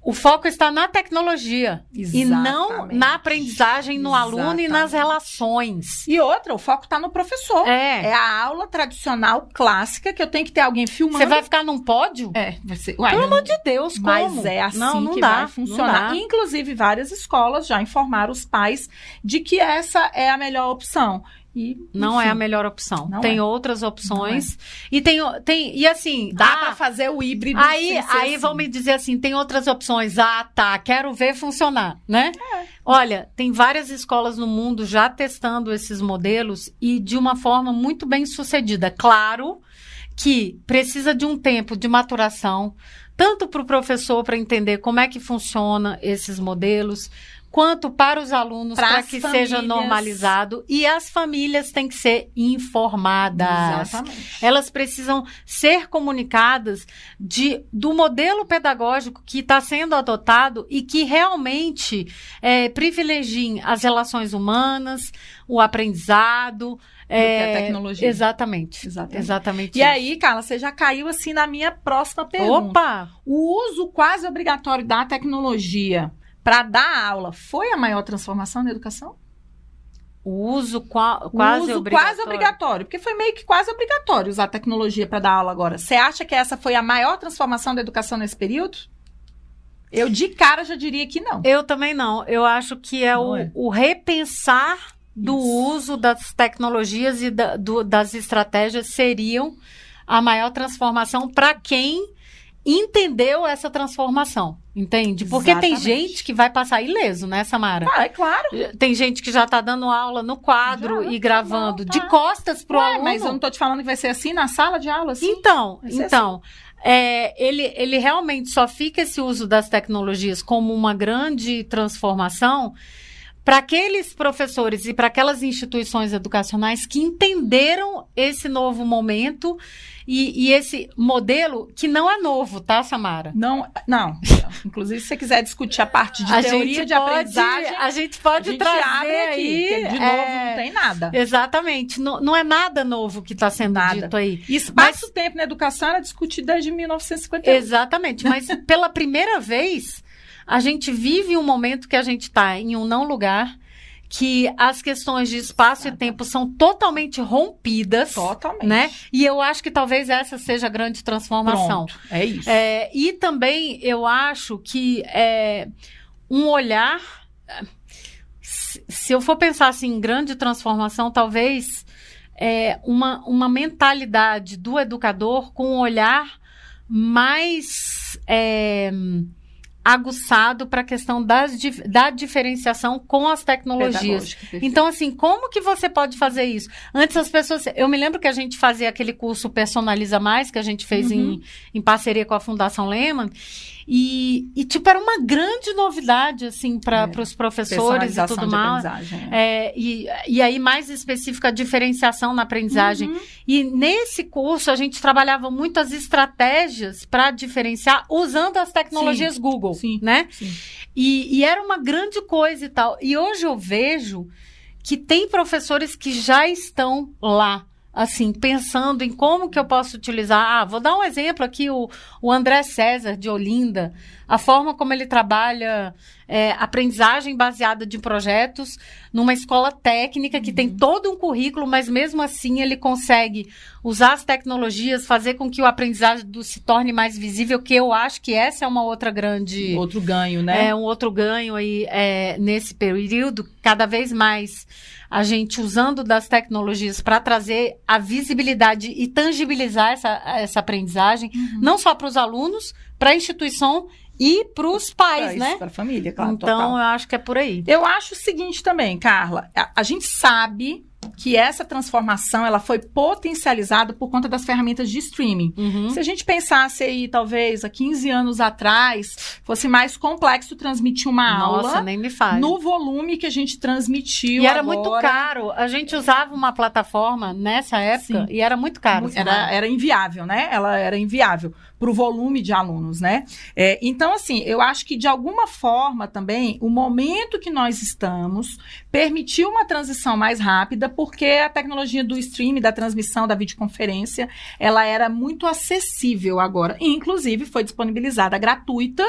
[SPEAKER 1] o foco está na tecnologia e não
[SPEAKER 2] Exatamente.
[SPEAKER 1] na aprendizagem no aluno e nas
[SPEAKER 2] Exatamente.
[SPEAKER 1] relações.
[SPEAKER 2] E outra, o foco está no professor.
[SPEAKER 1] É.
[SPEAKER 2] É a aula tradicional clássica que eu tenho que ter alguém filmando.
[SPEAKER 1] Você vai ficar num pódio?
[SPEAKER 2] É, vai ser. Uai,
[SPEAKER 1] Pelo amor de Deus, como?
[SPEAKER 2] Mas é assim
[SPEAKER 1] não, não
[SPEAKER 2] que
[SPEAKER 1] dá,
[SPEAKER 2] vai funcionar.
[SPEAKER 1] não dá.
[SPEAKER 2] Inclusive, várias escolas já informaram os pais de que essa é a melhor opção. E,
[SPEAKER 1] Não é
[SPEAKER 2] enfim,
[SPEAKER 1] a melhor opção. Tem
[SPEAKER 2] é.
[SPEAKER 1] outras opções. E tem, tem. E assim.
[SPEAKER 2] Dá
[SPEAKER 1] ah,
[SPEAKER 2] pra fazer o híbrido.
[SPEAKER 1] Aí, aí
[SPEAKER 2] assim.
[SPEAKER 1] vão me dizer assim, tem outras opções. Ah, tá, quero ver funcionar, né?
[SPEAKER 2] É.
[SPEAKER 1] Olha, tem várias escolas no mundo já testando esses modelos e de uma forma muito bem sucedida. Claro que precisa de um tempo de maturação, tanto para o professor para entender como é que funciona esses modelos, quanto para os alunos
[SPEAKER 2] Para
[SPEAKER 1] que seja
[SPEAKER 2] famílias.
[SPEAKER 1] normalizado e as famílias têm que ser informadas.
[SPEAKER 2] Exatamente.
[SPEAKER 1] Elas precisam ser comunicadas de, do modelo pedagógico que está sendo adotado e que realmente é, privilegiem as relações humanas, o aprendizado.
[SPEAKER 2] que a tecnologia.
[SPEAKER 1] Exatamente.
[SPEAKER 2] Exatamente.
[SPEAKER 1] Exatamente.
[SPEAKER 2] E
[SPEAKER 1] isso.
[SPEAKER 2] aí, Carla, você já caiu assim na minha próxima pergunta.
[SPEAKER 1] Opa!
[SPEAKER 2] O uso quase obrigatório da tecnologia para dar aula foi a maior transformação na educação?
[SPEAKER 1] O uso qua-
[SPEAKER 2] O
[SPEAKER 1] quase
[SPEAKER 2] uso
[SPEAKER 1] obrigatório.
[SPEAKER 2] quase obrigatório, porque foi meio que quase obrigatório usar tecnologia para dar aula agora. Você acha que essa foi a maior transformação da educação nesse período? Eu de cara já diria que não.
[SPEAKER 1] Eu também não. Eu acho que é, o,
[SPEAKER 2] é?
[SPEAKER 1] o repensar do
[SPEAKER 2] Isso.
[SPEAKER 1] uso das tecnologias e da- do- das estratégias seriam a maior transformação para quem entendeu essa transformação. Entende? Porque tem
[SPEAKER 2] Exatamente.
[SPEAKER 1] gente que vai passar ileso, né, Samara?
[SPEAKER 2] Ah, é claro.
[SPEAKER 1] Tem gente que já está dando aula no quadro
[SPEAKER 2] Já,
[SPEAKER 1] e
[SPEAKER 2] tá
[SPEAKER 1] gravando
[SPEAKER 2] bom,
[SPEAKER 1] de
[SPEAKER 2] tá.
[SPEAKER 1] costas pro
[SPEAKER 2] Ué,
[SPEAKER 1] aluno.
[SPEAKER 2] mas eu não tô te falando que vai ser assim na sala de aula, assim?
[SPEAKER 1] Então, então, é, ele, ele realmente só fica esse uso das tecnologias como uma grande transformação para aqueles professores e para aquelas instituições educacionais que entenderam esse novo momento e, e esse modelo que não é novo, tá, Samara?
[SPEAKER 2] Não, não. Inclusive, se você quiser discutir a parte de
[SPEAKER 1] a
[SPEAKER 2] teoria de
[SPEAKER 1] pode,
[SPEAKER 2] aprendizagem,
[SPEAKER 1] a gente
[SPEAKER 2] a
[SPEAKER 1] pode
[SPEAKER 2] gente
[SPEAKER 1] trazer
[SPEAKER 2] abre aqui. de
[SPEAKER 1] é,
[SPEAKER 2] novo, não tem nada.
[SPEAKER 1] Exatamente, não, não é nada novo que está sendo
[SPEAKER 2] Nada.
[SPEAKER 1] dito aí.
[SPEAKER 2] E espaço-tempo na educação era discutido desde 1951.
[SPEAKER 1] Exatamente, mas pela primeira vez a gente vive um momento que a gente está em um não lugar, que as questões de espaço e tempo são totalmente rompidas,
[SPEAKER 2] Totalmente.
[SPEAKER 1] né? E eu acho que talvez essa seja a grande transformação.
[SPEAKER 2] Pronto, é isso.
[SPEAKER 1] É, e também eu acho que é, um olhar. Se se eu for pensar assim, em grande transformação, talvez é, uma, uma mentalidade do educador com um olhar mais é, aguçado para a questão das, da diferenciação com as tecnologias. Então, assim, como que você pode fazer isso? Antes as pessoas. Eu me lembro que a gente fazia aquele curso Personaliza Mais, que a gente fez
[SPEAKER 2] Uhum.
[SPEAKER 1] em, em parceria com a Fundação Lehman. E, e, tipo, era uma grande novidade, assim, para
[SPEAKER 2] É.
[SPEAKER 1] os professores e tudo mais.
[SPEAKER 2] é.
[SPEAKER 1] É, e, e aí, mais específica, a diferenciação na aprendizagem.
[SPEAKER 2] Uhum.
[SPEAKER 1] E nesse curso, a gente trabalhava muito as estratégias para diferenciar usando as tecnologias Google,
[SPEAKER 2] Sim.
[SPEAKER 1] né?
[SPEAKER 2] Sim.
[SPEAKER 1] E, e era uma grande coisa e tal. E hoje eu vejo que tem professores que já estão lá, assim, pensando em como que eu posso utilizar. Ah, vou dar um exemplo aqui, o, o André César, de Olinda, a forma como ele trabalha é, aprendizagem baseada de projetos numa escola técnica que tem todo um currículo, mas mesmo assim ele consegue usar as tecnologias, fazer com que o aprendizado se torne mais visível, que eu acho que essa é uma outra grande
[SPEAKER 2] Outro ganho, né?
[SPEAKER 1] é um outro ganho aí é, nesse período, cada vez mais a gente usando das tecnologias para trazer a visibilidade e tangibilizar essa, essa aprendizagem, uhum. não só para os alunos, para a instituição e para os pais, né?
[SPEAKER 2] Para a família, claro.
[SPEAKER 1] Então, total. eu acho que é por aí.
[SPEAKER 2] Eu acho o seguinte também, Carla. A, a gente sabe que essa transformação ela foi potencializada por conta das ferramentas de streaming. Uhum. Se a gente pensasse aí, talvez, há 15 anos atrás, fosse mais complexo transmitir uma
[SPEAKER 1] Nossa,
[SPEAKER 2] aula
[SPEAKER 1] nem me fale.
[SPEAKER 2] no volume que a gente transmitiu
[SPEAKER 1] E era
[SPEAKER 2] agora.
[SPEAKER 1] muito caro. A gente usava uma plataforma nessa época Sim. e era muito caro.
[SPEAKER 2] Era, era inviável, né? Ela era inviável para o volume de alunos, né? É, então, assim, eu acho que de alguma forma também o momento que nós estamos permitiu uma transição mais rápida, porque a tecnologia do streaming, da transmissão, da videoconferência, ela era muito acessível agora. Inclusive, foi disponibilizada gratuita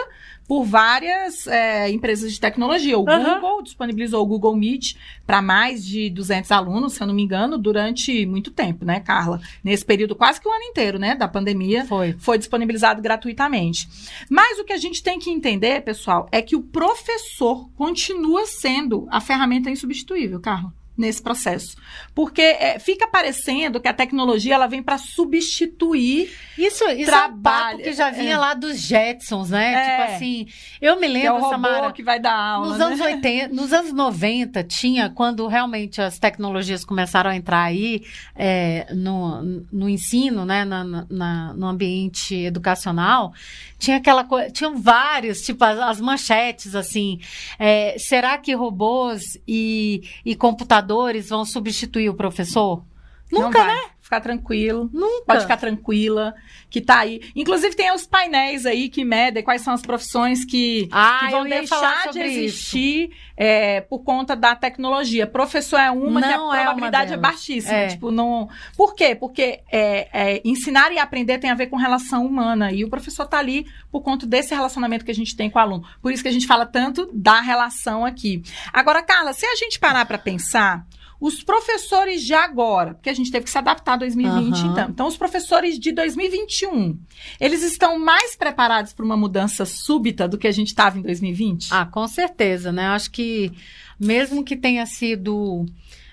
[SPEAKER 2] por várias é, empresas de tecnologia. O uhum. Google disponibilizou o Google Meet para mais de 200 alunos, se eu não me engano, durante muito tempo, né, Carla? Nesse período, quase que um ano inteiro, né, da pandemia,
[SPEAKER 1] foi,
[SPEAKER 2] foi disponibilizado gratuitamente. Mas o que a gente tem que entender, pessoal, é que o professor continua sendo a ferramenta insubstituível, Carla nesse processo. Porque é, fica parecendo que a tecnologia ela vem para substituir
[SPEAKER 1] isso, isso trabalho. É um que já vinha é. lá dos Jetsons, né? É. Tipo assim, eu me lembro, que é o Samara,
[SPEAKER 2] que vai dar aula,
[SPEAKER 1] nos
[SPEAKER 2] né?
[SPEAKER 1] anos 80, nos anos 90 tinha quando realmente as tecnologias começaram a entrar aí é, no, no ensino, né, na, na, no ambiente educacional, tinha aquela coisa, tinham vários, tipo as, as manchetes assim, é, será que robôs e, e computadores computadores vão substituir o professor? Nunca, né?
[SPEAKER 2] Ficar tranquilo.
[SPEAKER 1] Nunca.
[SPEAKER 2] Pode ficar tranquila, que tá aí. Inclusive, tem os painéis aí que medem quais são as profissões que,
[SPEAKER 1] ah,
[SPEAKER 2] que vão deixar de existir é, por conta da tecnologia. Professor é uma
[SPEAKER 1] não
[SPEAKER 2] que a probabilidade
[SPEAKER 1] é,
[SPEAKER 2] é baixíssima.
[SPEAKER 1] É.
[SPEAKER 2] Tipo, não... Por quê? Porque é, é, ensinar e aprender tem a ver com relação humana. E o professor tá ali por conta desse relacionamento que a gente tem com o aluno. Por isso que a gente fala tanto da relação aqui. Agora, Carla, se a gente parar para pensar os professores de agora, porque a gente teve que se adaptar a 2020, uhum. então. Então, os professores de 2021, eles estão mais preparados para uma mudança súbita do que a gente estava em 2020?
[SPEAKER 1] Ah, com certeza, né? Acho que mesmo que tenha sido.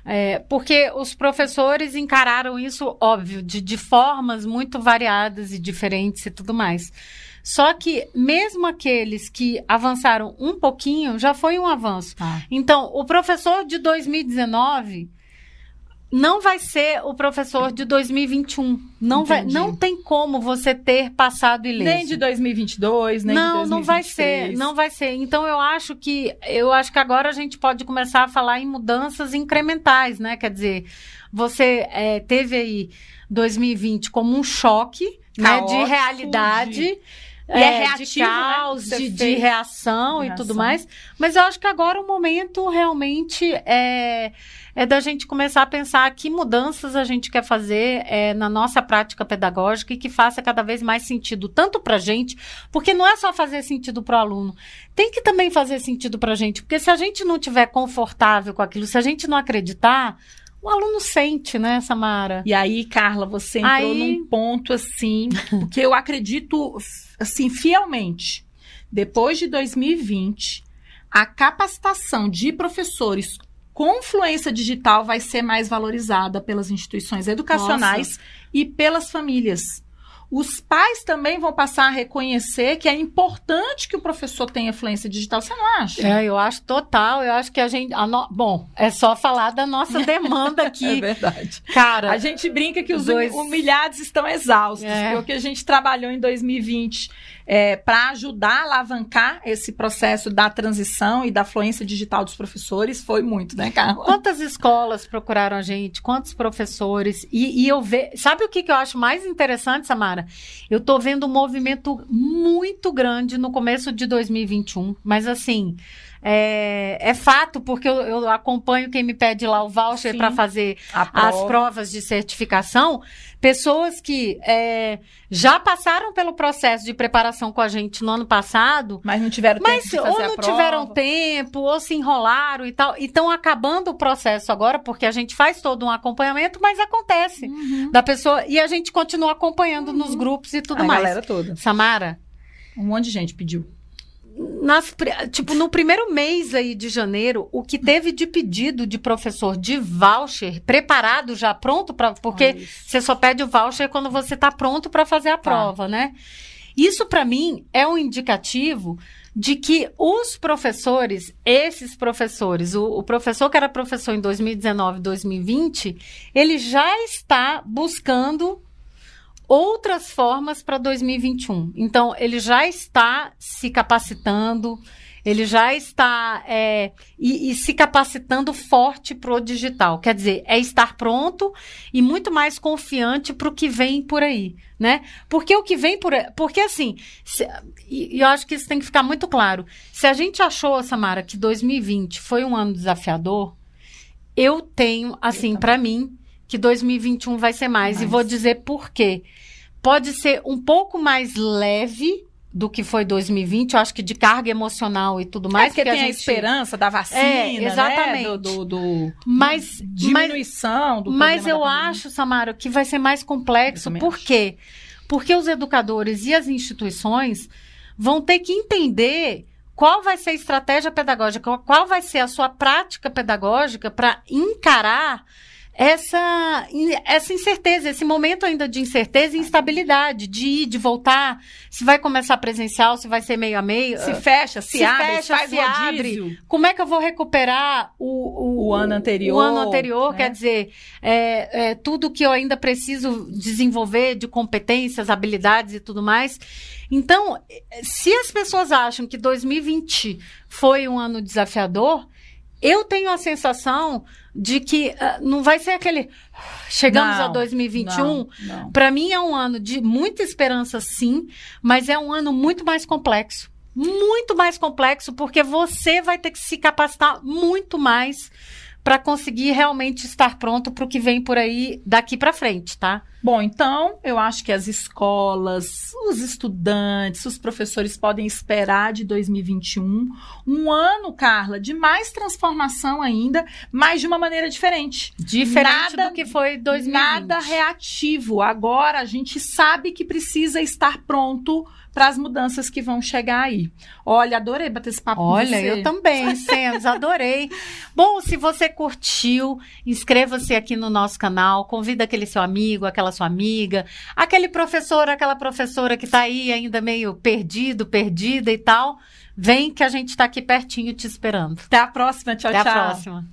[SPEAKER 1] É, porque os professores encararam isso, óbvio, de, de formas muito variadas e diferentes e tudo mais. Só que mesmo aqueles que avançaram um pouquinho, já foi um avanço.
[SPEAKER 2] Ah.
[SPEAKER 1] Então, o professor de 2019 não vai ser o professor de 2021. Não, vai, não tem como você ter passado ileso.
[SPEAKER 2] Nem de 2022, nem
[SPEAKER 1] não,
[SPEAKER 2] de 2023.
[SPEAKER 1] Não, vai ser, não vai ser. Então eu acho que eu acho que agora a gente pode começar a falar em mudanças incrementais, né? Quer dizer, você é, teve aí 2020 como um choque né, de realidade. De
[SPEAKER 2] é, é reativo,
[SPEAKER 1] de caos, né? de, de, reação, reação e tudo mais. Mas eu acho que agora o momento realmente é, é da gente começar a pensar que mudanças a gente quer fazer é, na nossa prática pedagógica e que faça cada vez mais sentido, tanto para a gente, porque não é só fazer sentido para o aluno, tem que também fazer sentido para a gente, porque se a gente não tiver confortável com aquilo, se a gente não acreditar, o aluno sente, né, Samara?
[SPEAKER 2] E aí, Carla, você entrou aí... num ponto assim, porque eu acredito assim fielmente. Depois de 2020, a capacitação de professores com fluência digital vai ser mais valorizada pelas instituições educacionais Nossa. e pelas famílias os pais também vão passar a reconhecer que é importante que o professor tenha fluência digital. Você não acha?
[SPEAKER 1] É, eu acho total. Eu acho que a gente. A no... Bom, é só falar da nossa demanda aqui.
[SPEAKER 2] é verdade.
[SPEAKER 1] Cara.
[SPEAKER 2] A gente brinca que os dois... humilhados estão exaustos, é. porque o que a gente trabalhou em 2020 é, para ajudar a alavancar esse processo da transição e da fluência digital dos professores foi muito, né, Carla?
[SPEAKER 1] Quantas escolas procuraram a gente? Quantos professores? E, e eu vejo. Sabe o que, que eu acho mais interessante, Samara? Eu tô vendo um movimento muito grande no começo de 2021, mas assim. É, é, fato, porque eu, eu, acompanho quem me pede lá o voucher para fazer
[SPEAKER 2] prova.
[SPEAKER 1] as provas de certificação. Pessoas que é, já passaram pelo processo de preparação com a gente no ano passado.
[SPEAKER 2] Mas não tiveram
[SPEAKER 1] mas,
[SPEAKER 2] tempo de fazer
[SPEAKER 1] ou não tiveram tempo, ou se enrolaram e tal. E estão acabando o processo agora, porque a gente faz todo um acompanhamento, mas acontece uhum. da pessoa. E a gente continua acompanhando uhum. nos grupos e tudo
[SPEAKER 2] a
[SPEAKER 1] mais.
[SPEAKER 2] A galera toda.
[SPEAKER 1] Samara?
[SPEAKER 2] Um monte de gente pediu
[SPEAKER 1] nas, tipo, no primeiro mês aí de janeiro, o que teve de pedido de professor de voucher preparado já pronto para porque você só pede o voucher quando você está pronto para fazer a tá. prova, né? Isso para mim é um indicativo de que os professores, esses professores, o, o, professor que era professor em 2019, 2020, ele já está buscando outras formas para 2021. Então, ele já está se capacitando, ele já está é, e, e, se capacitando forte para o digital. Quer dizer, é estar pronto e muito mais confiante para o que vem por aí, né? Porque o que vem por aí, porque assim, se, e, e eu acho que isso tem que ficar muito claro. Se a gente achou, Samara, que 2020 foi um ano desafiador, eu tenho, assim, para mim, que 2021 vai ser mais. E vou dizer por quê. Pode ser um pouco mais leve do que foi 2020, eu acho que de carga emocional e tudo mais.
[SPEAKER 2] É porque tem a, gente... a esperança da vacina, é, exatamente. Né? Do, do, do,
[SPEAKER 1] mas,
[SPEAKER 2] diminuição
[SPEAKER 1] mas, do Mas eu acho, Samara, que vai ser mais complexo. Por acho. quê? Porque os educadores e as instituições vão ter que entender qual vai ser a estratégia pedagógica, qual vai ser a sua prática pedagógica para encarar essa, essa incerteza, esse momento ainda de incerteza e instabilidade, de ir, de voltar, se vai começar presencial, se vai ser meio a meio.
[SPEAKER 2] Se fecha, se, se abre, fecha, faz se abre.
[SPEAKER 1] Como é que eu vou recuperar o,
[SPEAKER 2] o, o ano anterior?
[SPEAKER 1] O ano anterior, né? quer dizer, é, é, tudo que eu ainda preciso desenvolver de competências, habilidades e tudo mais. Então, se as pessoas acham que 2020 foi um ano desafiador, eu tenho a sensação de que uh, não vai ser aquele. Chegamos não, a 2021. Para mim é um ano de muita esperança, sim, mas é um ano muito mais complexo. Muito mais complexo, porque você vai ter que se capacitar muito mais para conseguir realmente estar pronto para o que vem por aí daqui para frente, tá?
[SPEAKER 2] Bom, então eu acho que as escolas, os estudantes, os professores podem esperar de 2021 um ano, Carla, de mais transformação ainda, mas de uma maneira diferente.
[SPEAKER 1] Diferente nada, do que foi 2020.
[SPEAKER 2] Nada reativo. Agora a gente sabe que precisa estar pronto para as mudanças que vão chegar aí. Olha, adorei bater esse papo
[SPEAKER 1] Olha, eu também, Sens, adorei. Bom, se você curtiu, inscreva-se aqui no nosso canal, convida aquele seu amigo, aquela sua amiga, aquele professor, aquela professora que está aí ainda meio perdido, perdida e tal. Vem que a gente está aqui pertinho te esperando.
[SPEAKER 2] Até a próxima. Tchau,
[SPEAKER 1] Até
[SPEAKER 2] tchau.
[SPEAKER 1] Até a próxima.